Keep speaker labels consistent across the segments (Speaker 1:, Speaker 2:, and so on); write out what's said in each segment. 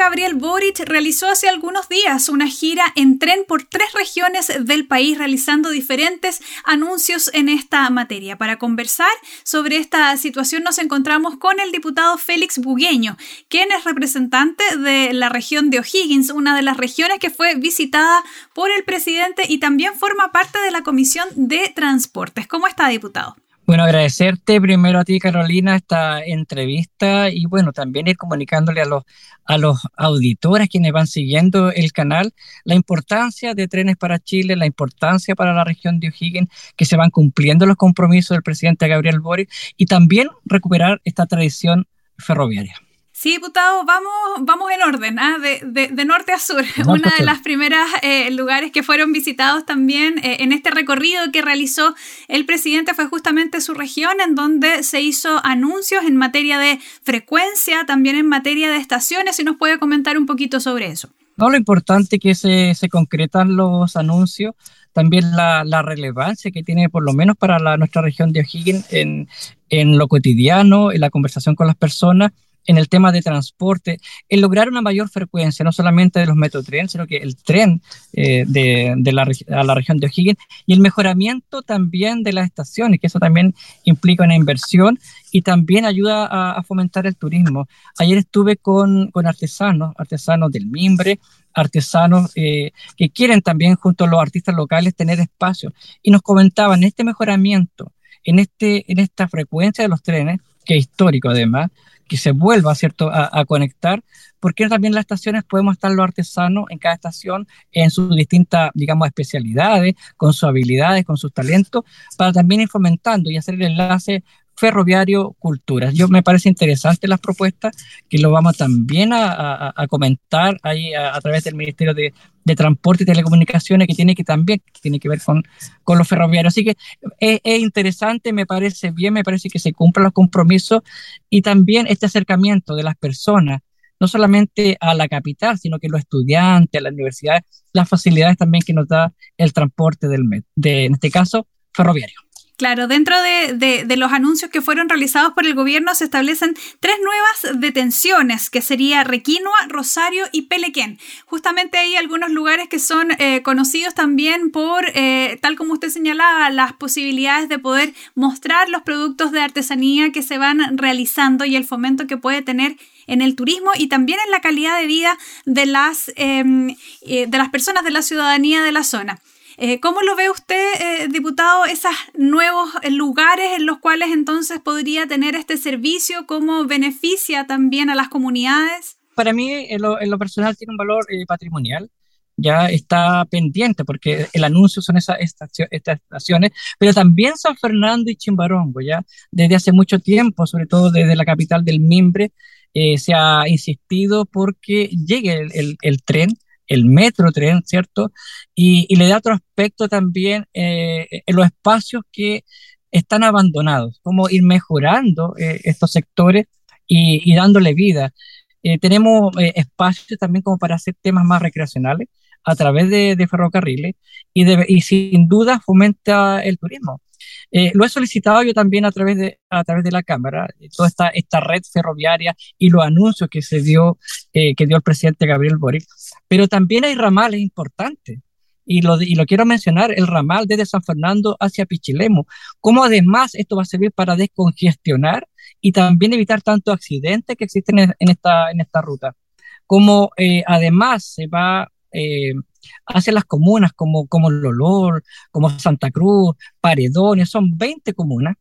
Speaker 1: Gabriel Boric realizó hace algunos días una gira en tren por tres regiones del país realizando diferentes anuncios en esta materia. Para conversar sobre esta situación nos encontramos con el diputado Félix Bugueño, quien es representante de la región de O'Higgins, una de las regiones que fue visitada por el presidente y también forma parte de la Comisión de Transportes. ¿Cómo está, diputado?
Speaker 2: Bueno, agradecerte primero a ti, Carolina, esta entrevista y bueno, también ir comunicándole a los, a los auditores quienes van siguiendo el canal la importancia de Trenes para Chile, la importancia para la región de O'Higgins, que se van cumpliendo los compromisos del presidente Gabriel Boric y también recuperar esta tradición ferroviaria.
Speaker 1: Sí, diputado, vamos, vamos en orden, ¿ah? de, norte a sur. Una de las primeras eh, lugares que fueron visitados también eh, en este recorrido que realizó el presidente fue justamente su región, en donde se hizo anuncios en materia de frecuencia, también en materia de estaciones. Si nos puede comentar un poquito sobre eso.
Speaker 2: No, lo importante que se, se concretan los anuncios, también la, la, relevancia que tiene por lo menos para la, nuestra región de O'Higgins en, en lo cotidiano, en la conversación con las personas en el tema de transporte, el lograr una mayor frecuencia, no solamente de los metrotrenes, sino que el tren eh, de, de la, a la región de O'Higgins y el mejoramiento también de las estaciones, que eso también implica una inversión y también ayuda a, fomentar el turismo. Ayer estuve con, con, artesanos, artesanos del mimbre, artesanos eh, que quieren también junto a los artistas locales tener espacio y nos comentaban este mejoramiento en, este, en esta frecuencia de los trenes, que histórico además, que se vuelva ¿cierto? A, conectar, porque también las estaciones podemos estar los artesanos en cada estación en sus distintas, digamos, especialidades, con sus habilidades, con sus talentos, para también ir fomentando y hacer el enlace ferroviario culturas. Yo me parece interesante las propuestas que lo vamos también a, comentar ahí a, través del Ministerio de, Transporte y Telecomunicaciones que tiene que también tiene que ver con, con los ferroviarios. Así que es, es, interesante, me parece bien, me parece que se cumplan los compromisos y también este acercamiento de las personas no solamente a la capital, sino que los estudiantes, a las universidades, las facilidades también que nos da el transporte del de, en este caso, ferroviario.
Speaker 1: Claro, dentro de, los anuncios que fueron realizados por el gobierno se establecen tres nuevas detenciones, que sería Requinoa, Rosario y Pelequén. Justamente hay algunos lugares que son eh, conocidos también por, eh, tal como usted señalaba, las posibilidades de poder mostrar los productos de artesanía que se van realizando y el fomento que puede tener en el turismo y también en la calidad de vida de las, em, eh, de las personas de la ciudadanía de la zona. Eh, ¿Cómo lo ve usted, eh, diputado, esos nuevos lugares en los cuales entonces podría tener este servicio? ¿Cómo beneficia también a las comunidades?
Speaker 2: Para mí, en lo, personal, tiene un valor eh, patrimonial ya está pendiente porque el anuncio son esas estaciones, pero también San Fernando y Chimbarongo, ya desde hace mucho tiempo, sobre todo desde la capital del Mimbre, se ha insistido porque llegue el tren el metro tren, ¿cierto? Y, le da otro aspecto también eh, en los espacios que están abandonados, cómo ir mejorando eh, estos sectores y, dándole vida. Eh, tenemos espacios también como para hacer temas más recreacionales a través de, ferrocarriles y sin duda fomenta el turismo. Eh, lo he solicitado yo también a través de, a través de la Cámara, eh, toda esta, esta red ferroviaria y los anuncios que se dio, eh, que dio el presidente Gabriel Boric, pero también hay ramales importantes. Y lo, y lo quiero mencionar, el ramal desde San Fernando hacia Pichilemu, cómo además esto va a servir para descongestionar y también evitar tantos accidentes que existen en, esta, en esta ruta. Como además se va eh, hacia las comunas como, como Lolor, como Santa Cruz, Paredones, son 20 comunas,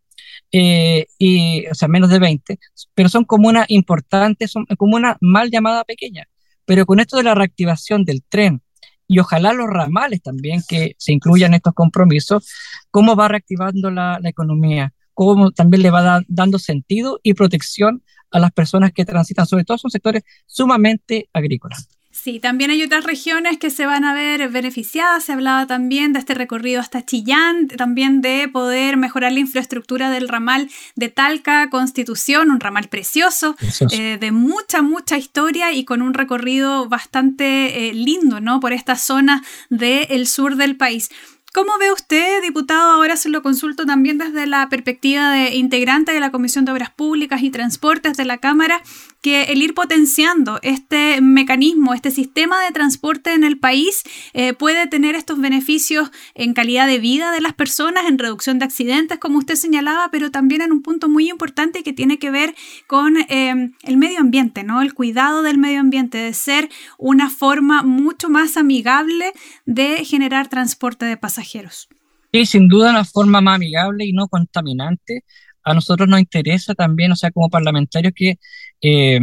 Speaker 2: eh, y, o sea, menos de 20, pero son comunas importantes, son comunas mal llamadas pequeñas. Pero con esto de la reactivación del tren y ojalá los ramales también que se incluyan estos compromisos, cómo va reactivando la, la economía, cómo también le va dando sentido y protección a las personas que transitan, sobre todo son sectores sumamente agrícolas.
Speaker 1: Sí, también hay otras regiones que se van a ver beneficiadas. Se hablaba también de este recorrido hasta Chillán, también de poder mejorar la infraestructura del ramal de Talca, Constitución, un ramal precioso, eh, de mucha, mucha historia y con un recorrido bastante eh, lindo, ¿no? Por esta zona del sur del país. ¿Cómo ve usted, diputado? Ahora se lo consulto también desde la perspectiva de integrante de la Comisión de Obras Públicas y Transportes de la Cámara, que el ir potenciando este mecanismo, este sistema de transporte en el país eh, puede tener estos beneficios en calidad de vida de las personas, en reducción de accidentes, como usted señalaba, pero también en un punto muy importante que tiene que ver con eh, el medio ambiente, ¿no? El cuidado del medio ambiente, de ser una forma mucho más amigable de generar transporte de pasajeros.
Speaker 2: Sí, sin duda una forma más amigable y no contaminante. A nosotros nos interesa también, o sea, como parlamentarios, que eh,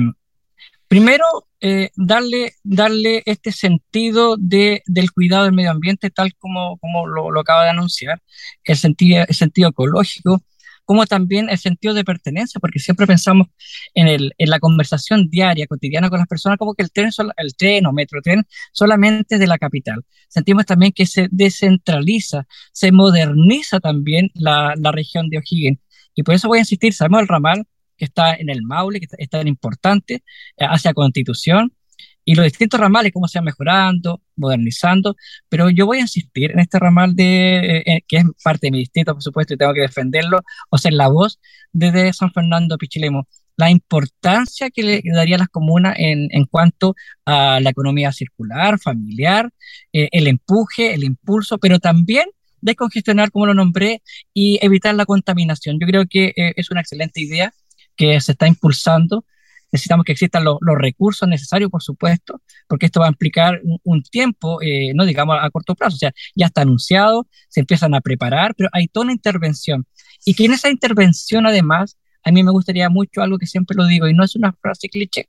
Speaker 2: primero eh, darle, darle este sentido de, del cuidado del medio ambiente, tal como, como lo, acaba de anunciar, el sentido, el sentido ecológico, como también el sentido de pertenencia, porque siempre pensamos en, el, en la conversación diaria, cotidiana con las personas, como que el tren, el tren o metro tren solamente de la capital. Sentimos también que se descentraliza, se moderniza también la, la región de O'Higgins. Y por eso voy a insistir, sabemos el ramal está en el Maule, que es tan importante, eh, hacia Constitución, y los distintos ramales, cómo se van mejorando, modernizando, pero yo voy a insistir en este ramal de, eh, que es parte de mi distrito, por supuesto, y tengo que defenderlo, o ser la voz desde San Fernando Pichilemo, la importancia que le daría a las comunas en, en cuanto a la economía circular, familiar, eh, el empuje, el impulso, pero también descongestionar, como lo nombré, y evitar la contaminación. Yo creo que eh, es una excelente idea que se está impulsando necesitamos que existan los recursos necesarios, por supuesto, porque esto va a implicar un, tiempo, eh, no digamos a corto plazo, o sea, ya está anunciado, se empiezan a preparar, pero hay toda una intervención. Y que en esa intervención, además, a mí me gustaría mucho algo que siempre lo digo, y no es una frase cliché,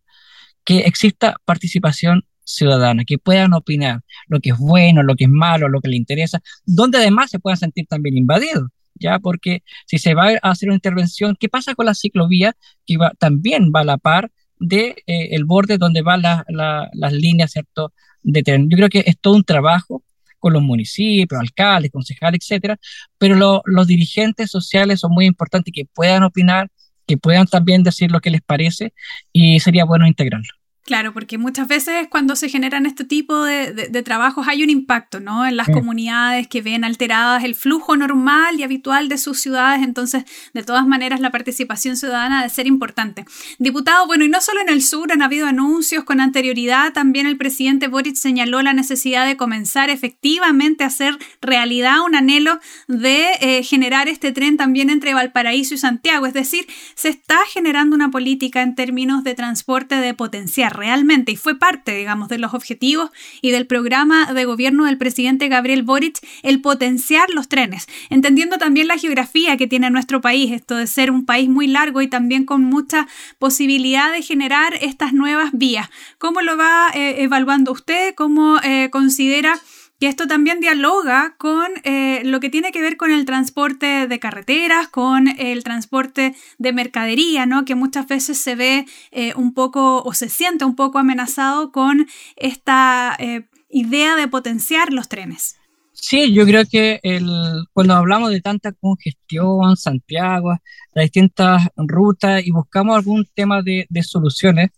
Speaker 2: que exista participación ciudadana, que puedan opinar lo que es bueno, lo que es malo, lo que les interesa, donde además se puedan sentir también invadidos. ¿Ya? Porque si se va a hacer una intervención, ¿qué pasa con la ciclovía que va, también va a la par de eh, el borde donde van las líneas, ¿cierto? De tren. Yo creo que es todo un trabajo con los municipios, alcaldes, concejales, etcétera, pero los dirigentes sociales son muy importantes que puedan opinar, que puedan también decir lo que les parece y sería bueno integrarlo.
Speaker 1: Claro, porque muchas veces cuando se generan este tipo de, trabajos hay un impacto, ¿no? En las comunidades que ven alteradas el flujo normal y habitual de sus ciudades, entonces, de todas maneras, la participación ciudadana debe ser importante. Diputado, bueno, y no solo en el sur han habido anuncios con anterioridad, también el presidente Boric señaló la necesidad de comenzar efectivamente a hacer realidad un anhelo de eh, generar este tren también entre Valparaíso y Santiago, es decir, se está generando una política en términos de transporte de potenciar realmente y fue parte, digamos, de los objetivos y del programa de gobierno del presidente Gabriel Boric el potenciar los trenes, entendiendo también la geografía que tiene nuestro país, esto de ser un país muy largo y también con mucha posibilidad de generar estas nuevas vías. ¿Cómo lo va eh, evaluando usted? ¿Cómo eh, considera que esto también dialoga con eh, lo que tiene que ver con el transporte de carreteras, con el transporte de mercadería, ¿no? que muchas veces se ve eh, un poco o se siente un poco amenazado con esta eh, idea de potenciar los trenes.
Speaker 2: Sí, yo creo que el, cuando hablamos de tanta congestión, Santiago, las distintas rutas y buscamos algún tema de, de soluciones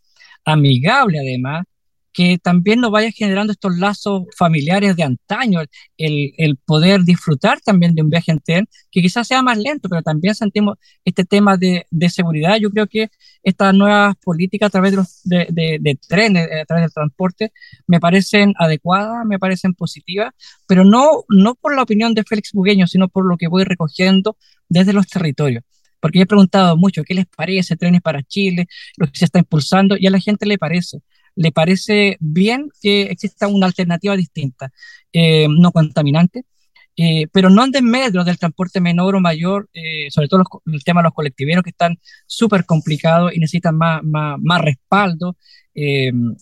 Speaker 2: amigables además, que también nos vaya generando estos lazos familiares de antaño, el, el, poder disfrutar también de un viaje en tren, que quizás sea más lento, pero también sentimos este tema de, de seguridad. Yo creo que estas nuevas políticas a través de, los, de, trenes, a través del transporte, me parecen adecuadas, me parecen positivas, pero no, no por la opinión de Félix Bugueño, sino por lo que voy recogiendo desde los territorios. Porque he preguntado mucho qué les parece trenes para Chile, lo que se está impulsando, y a la gente le parece le parece bien que exista una alternativa distinta, eh, no contaminante, eh, pero no en desmedro del transporte menor o mayor, eh, sobre todo el tema de los colectiveros que están súper complicados y necesitan más, más, más respaldo.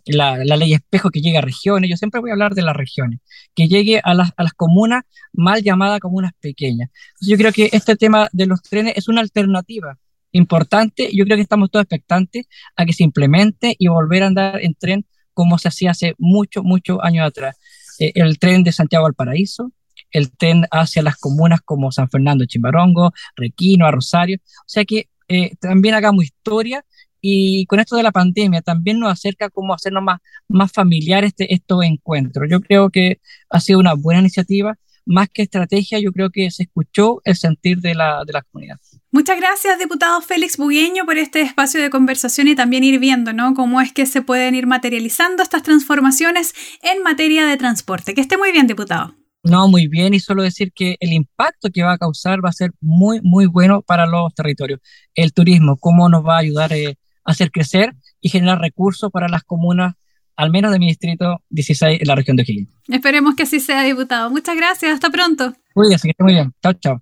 Speaker 2: La, la, ley espejo que llegue a regiones, yo siempre voy a hablar de las regiones, que llegue a las, a las comunas mal llamadas comunas pequeñas. yo creo que este tema de los trenes es una alternativa importante. Yo creo que estamos todos expectantes a que se implemente y volver a andar en tren como se hacía hace muchos, muchos años atrás. Eh, el tren de Santiago al Paraíso, el tren hacia las comunas como San Fernando, Chimbarongo, Requino, a Rosario. O sea que eh, también hagamos historia y con esto de la pandemia también nos acerca cómo hacernos más, más familiar este, estos encuentros. Yo creo que ha sido una buena iniciativa más que estrategia, yo creo que se escuchó el sentir de la, de la comunidad.
Speaker 1: Muchas gracias, diputado Félix Bugueño, por este espacio de conversación y también ir viendo ¿no? cómo es que se pueden ir materializando estas transformaciones en materia de transporte. Que esté muy bien, diputado.
Speaker 2: No, muy bien, y solo decir que el impacto que va a causar va a ser muy, muy bueno para los territorios. El turismo, cómo nos va a ayudar eh, a hacer crecer y generar recursos para las comunas, al menos de mi distrito 16 en la región de O'Higgins.
Speaker 1: Esperemos que así sea, diputado. Muchas gracias, hasta pronto.
Speaker 2: Cuídese, que esté muy bien. Chao, chao.